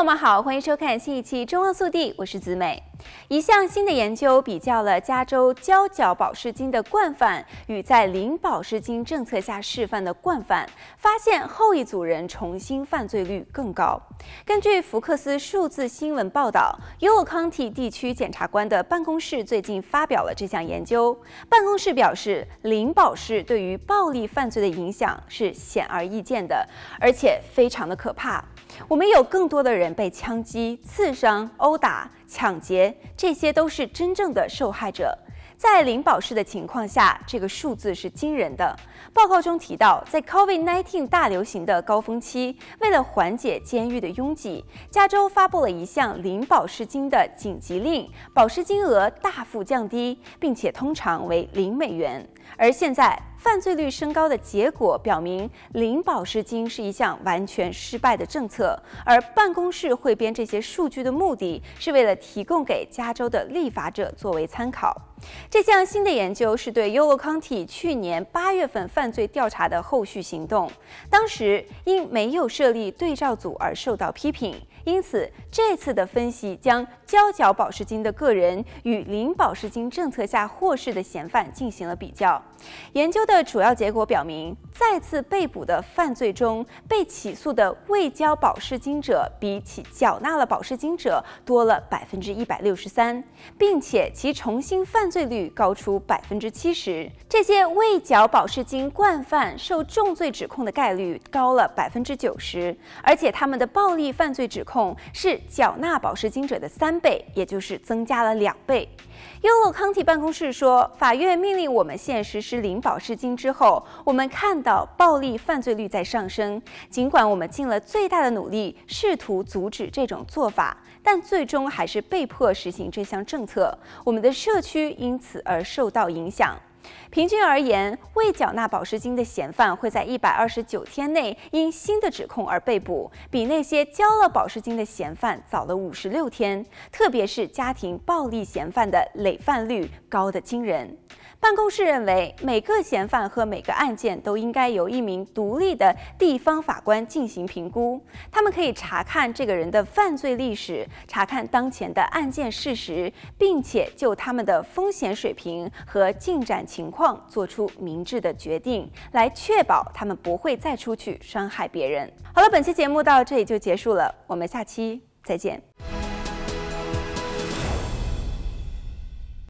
朋友们好，欢迎收看新一期《中澳速递》，我是子美。一项新的研究比较了加州交缴保释金的惯犯与在零保释金政策下释放的惯犯，发现后一组人重新犯罪率更高。根据福克斯数字新闻报道，Yolo County 地区检察官的办公室最近发表了这项研究。办公室表示，零保释对于暴力犯罪的影响是显而易见的，而且非常的可怕。我们有更多的人被枪击、刺伤、殴打、抢劫，这些都是真正的受害者。在零保释的情况下，这个数字是惊人的。报告中提到，在 COVID-19 大流行的高峰期，为了缓解监狱的拥挤，加州发布了一项零保释金的紧急令，保释金额大幅降低，并且通常为零美元。而现在，犯罪率升高的结果表明，零保释金是一项完全失败的政策。而办公室汇编这些数据的目的是为了提供给加州的立法者作为参考。这项新的研究是对 Yolo County 去年八月份犯罪调查的后续行动，当时因没有设立对照组而受到批评。因此，这次的分析将交缴保释金的个人与零保释金政策下获释的嫌犯进行了比较。研究的主要结果表明，再次被捕的犯罪中，被起诉的未交保释金者比起缴纳了保释金者多了百分之一百六十三，并且其重新犯罪率高出百分之七十。这些未缴保释金惯犯受重罪指控的概率高了百分之九十，而且他们的暴力犯罪指控。是缴纳保释金者的三倍，也就是增加了两倍。Yolo 康蒂办公室说，法院命令我们现实施零保释金之后，我们看到暴力犯罪率在上升。尽管我们尽了最大的努力，试图阻止这种做法，但最终还是被迫实行这项政策。我们的社区因此而受到影响。平均而言，未缴纳保释金的嫌犯会在一百二十九天内因新的指控而被捕，比那些交了保释金的嫌犯早了五十六天。特别是家庭暴力嫌犯的累犯率高得惊人。办公室认为，每个嫌犯和每个案件都应该由一名独立的地方法官进行评估。他们可以查看这个人的犯罪历史，查看当前的案件事实，并且就他们的风险水平和进展情况做出明智的决定，来确保他们不会再出去伤害别人。好了，本期节目到这里就结束了，我们下期再见。